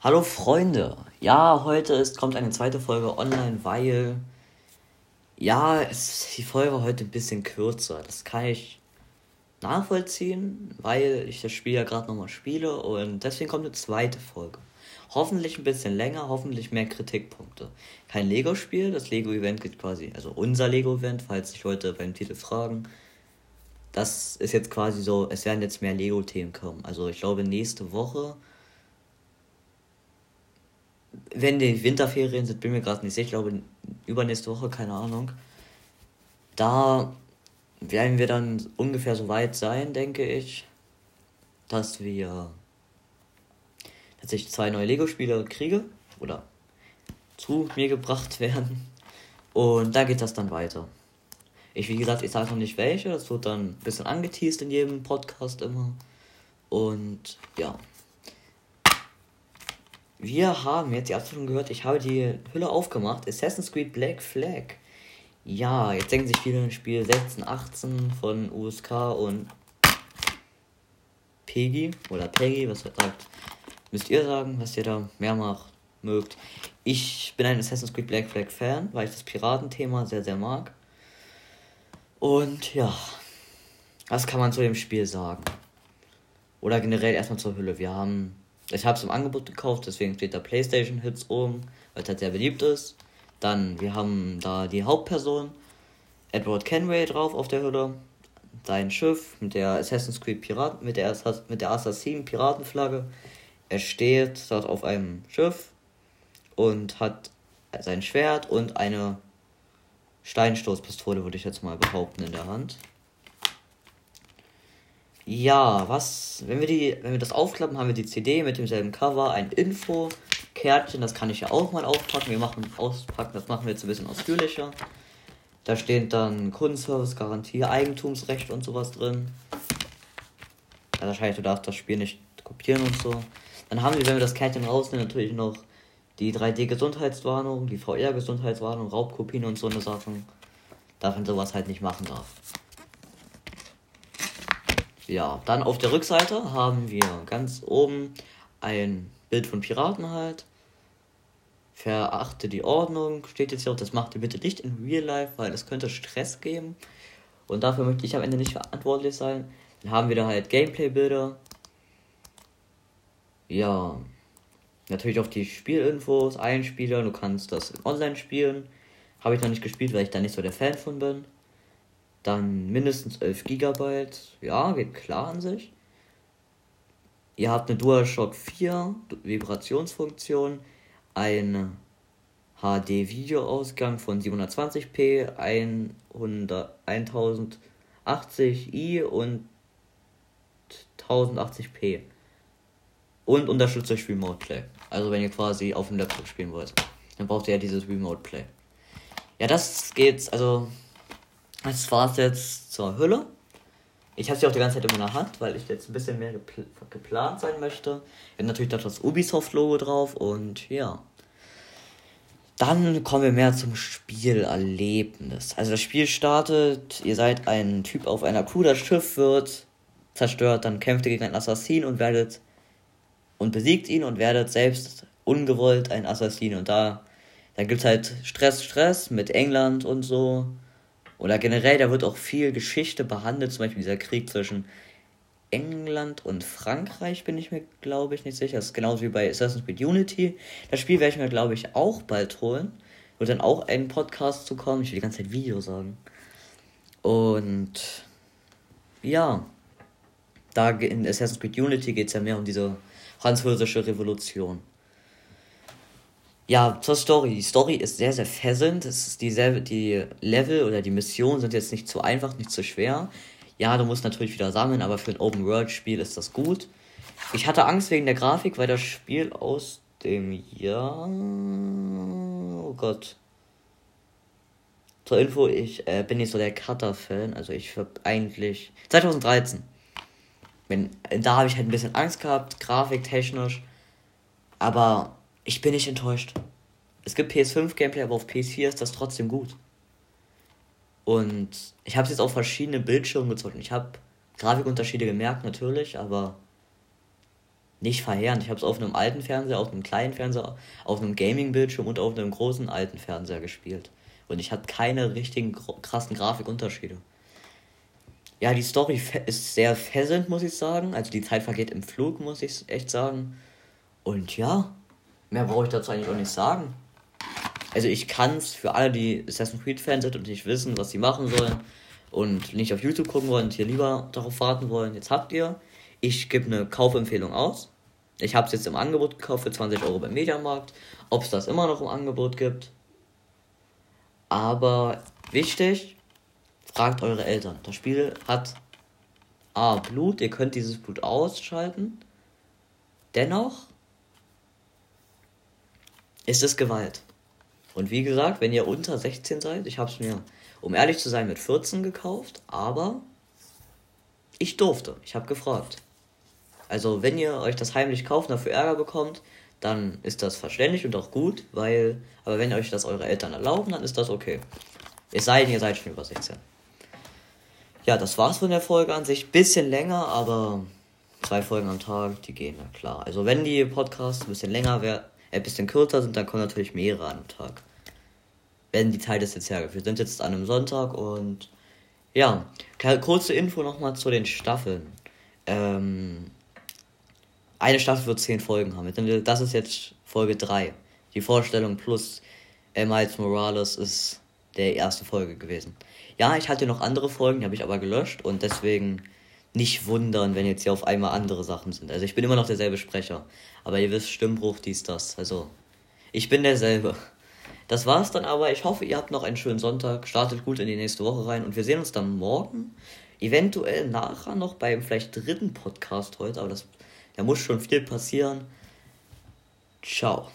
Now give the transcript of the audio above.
Hallo Freunde. Ja, heute ist, kommt eine zweite Folge online, weil ja, es ist die Folge heute ein bisschen kürzer. Das kann ich nachvollziehen, weil ich das Spiel ja gerade nochmal spiele und deswegen kommt eine zweite Folge. Hoffentlich ein bisschen länger, hoffentlich mehr Kritikpunkte. Kein Lego-Spiel, das Lego-Event geht quasi, also unser Lego-Event, falls sich Leute beim Titel fragen. Das ist jetzt quasi so, es werden jetzt mehr Lego-Themen kommen. Also ich glaube nächste Woche wenn die Winterferien sind, bin mir gerade nicht sicher, ich glaube übernächste Woche, keine Ahnung. Da werden wir dann ungefähr so weit sein, denke ich, dass wir dass ich zwei neue Lego-Spiele kriege oder zu mir gebracht werden. Und da geht das dann weiter. Ich, wie gesagt, ich sage noch nicht welche, das wird dann ein bisschen angeteased in jedem Podcast immer. Und ja. Wir haben jetzt, ihr habt schon gehört, ich habe die Hülle aufgemacht. Assassin's Creed Black Flag. Ja, jetzt denken sich viele Spiel 16, 18 von USK und Peggy oder Peggy, was er sagt. Müsst ihr sagen, was ihr da mehr macht, mögt. Ich bin ein Assassin's Creed Black Flag Fan, weil ich das Piratenthema sehr, sehr mag. Und ja, was kann man zu dem Spiel sagen? Oder generell erstmal zur Hülle. Wir haben ich habe es im Angebot gekauft, deswegen steht da PlayStation Hits oben, weil es halt sehr beliebt ist. Dann, wir haben da die Hauptperson, Edward Kenway drauf auf der Hülle. Sein Schiff mit der Assassin's Creed Piraten, mit der, mit der Assassin Piratenflagge. Er steht dort auf einem Schiff und hat sein Schwert und eine Steinstoßpistole, würde ich jetzt mal behaupten, in der Hand. Ja, was, wenn wir die, wenn wir das aufklappen, haben wir die CD mit demselben Cover, ein Info-Kärtchen, das kann ich ja auch mal aufpacken. Wir machen auspacken, das machen wir jetzt ein bisschen ausführlicher. Da steht dann Kundenservice, Garantie, Eigentumsrecht und sowas drin. Ja, wahrscheinlich, du darfst das Spiel nicht kopieren und so. Dann haben wir, wenn wir das Kärtchen rausnehmen, natürlich noch die 3D-Gesundheitswarnung, die VR-Gesundheitswarnung, Raubkopien und so eine Sachen. Darf man sowas halt nicht machen darf. Ja, dann auf der Rückseite haben wir ganz oben ein Bild von Piraten halt. Verachte die Ordnung, steht jetzt hier auch, das macht ihr bitte nicht in Real Life, weil es könnte Stress geben. Und dafür möchte ich am Ende nicht verantwortlich sein. Dann haben wir da halt Gameplay-Bilder. Ja. Natürlich auch die Spielinfos, Einspieler, du kannst das online spielen. Habe ich noch nicht gespielt, weil ich da nicht so der Fan von bin. Dann mindestens 11 GB. Ja, geht klar an sich. Ihr habt eine DualShock 4 Vibrationsfunktion, ein HD-Videoausgang von 720p, 1080i und 1080p. Und unterstützt euch Remote Play. Also wenn ihr quasi auf dem Laptop spielen wollt, dann braucht ihr ja dieses Remote Play. Ja, das geht, also das war's jetzt zur Hülle. Ich habe sie auch die ganze Zeit immer in der Hand, weil ich jetzt ein bisschen mehr gepl geplant sein möchte. Habe natürlich das Ubisoft-Logo drauf und ja. Dann kommen wir mehr zum Spielerlebnis. Also das Spiel startet, ihr seid ein Typ auf einer Crew, das Schiff wird zerstört, dann kämpft ihr gegen einen Assassin und werdet und besiegt ihn und werdet selbst ungewollt ein Assassin. Und da, da gibt es halt Stress, Stress mit England und so. Oder generell, da wird auch viel Geschichte behandelt, zum Beispiel dieser Krieg zwischen England und Frankreich, bin ich mir, glaube ich, nicht sicher. Das ist genauso wie bei Assassin's Creed Unity. Das Spiel werde ich mir, glaube ich, auch bald holen. Wird dann auch ein Podcast zu kommen. Ich will die ganze Zeit Video sagen. Und ja, da in Assassin's Creed Unity geht es ja mehr um diese französische Revolution. Ja, zur Story. Die Story ist sehr, sehr fesselnd. Es ist dieselbe, die Level oder die Missionen sind jetzt nicht zu einfach, nicht zu schwer. Ja, du musst natürlich wieder sammeln, aber für ein Open-World-Spiel ist das gut. Ich hatte Angst wegen der Grafik, weil das Spiel aus dem Jahr. Oh Gott. Zur Info, ich äh, bin nicht so der Cutter-Fan. Also ich hab eigentlich. 2013. Wenn, da habe ich halt ein bisschen Angst gehabt, grafiktechnisch. Aber ich bin nicht enttäuscht. Es gibt PS5-Gameplay, aber auf PS4 ist das trotzdem gut. Und ich habe es jetzt auf verschiedene Bildschirme gezogen. Ich habe Grafikunterschiede gemerkt, natürlich, aber nicht verheerend. Ich habe es auf einem alten Fernseher, auf einem kleinen Fernseher, auf einem Gaming-Bildschirm und auf einem großen alten Fernseher gespielt. Und ich hatte keine richtigen krassen Grafikunterschiede. Ja, die Story ist sehr fesselnd, muss ich sagen. Also die Zeit vergeht im Flug, muss ich echt sagen. Und ja, mehr brauche ich dazu eigentlich auch nicht sagen. Also ich kann es für alle, die Assassin's Creed Fans sind und nicht wissen, was sie machen sollen und nicht auf YouTube gucken wollen und hier lieber darauf warten wollen, jetzt habt ihr. Ich gebe eine Kaufempfehlung aus. Ich habe es jetzt im Angebot gekauft für 20 Euro beim Mediamarkt. Ob es das immer noch im Angebot gibt. Aber wichtig, fragt eure Eltern. Das Spiel hat A. Blut, ihr könnt dieses Blut ausschalten. Dennoch ist es Gewalt. Und wie gesagt, wenn ihr unter 16 seid, ich habe es mir, um ehrlich zu sein, mit 14 gekauft, aber ich durfte. Ich habe gefragt. Also, wenn ihr euch das heimlich kauft und dafür Ärger bekommt, dann ist das verständlich und auch gut, weil, aber wenn euch das eure Eltern erlauben, dann ist das okay. Es sei denn, ihr seid schon über 16. Ja, das war's von der Folge an sich. Bisschen länger, aber zwei Folgen am Tag, die gehen, na klar. Also, wenn die Podcasts ein bisschen länger werden, ein bisschen kürzer sind, dann kommen natürlich mehrere am Tag. Wenn die Zeit ist jetzt hergeführt. Wir sind jetzt an einem Sonntag und ja, kurze Info nochmal zu den Staffeln. Ähm, eine Staffel wird zehn Folgen haben. Das ist jetzt Folge 3. Die Vorstellung plus Miles Morales ist der erste Folge gewesen. Ja, ich hatte noch andere Folgen, die habe ich aber gelöscht und deswegen nicht wundern, wenn jetzt hier auf einmal andere Sachen sind. Also ich bin immer noch derselbe Sprecher. Aber ihr wisst, Stimmbruch, dies, das. Also, ich bin derselbe. Das war's dann aber. Ich hoffe, ihr habt noch einen schönen Sonntag. Startet gut in die nächste Woche rein. Und wir sehen uns dann morgen. Eventuell nachher noch beim vielleicht dritten Podcast heute. Aber das, da muss schon viel passieren. Ciao.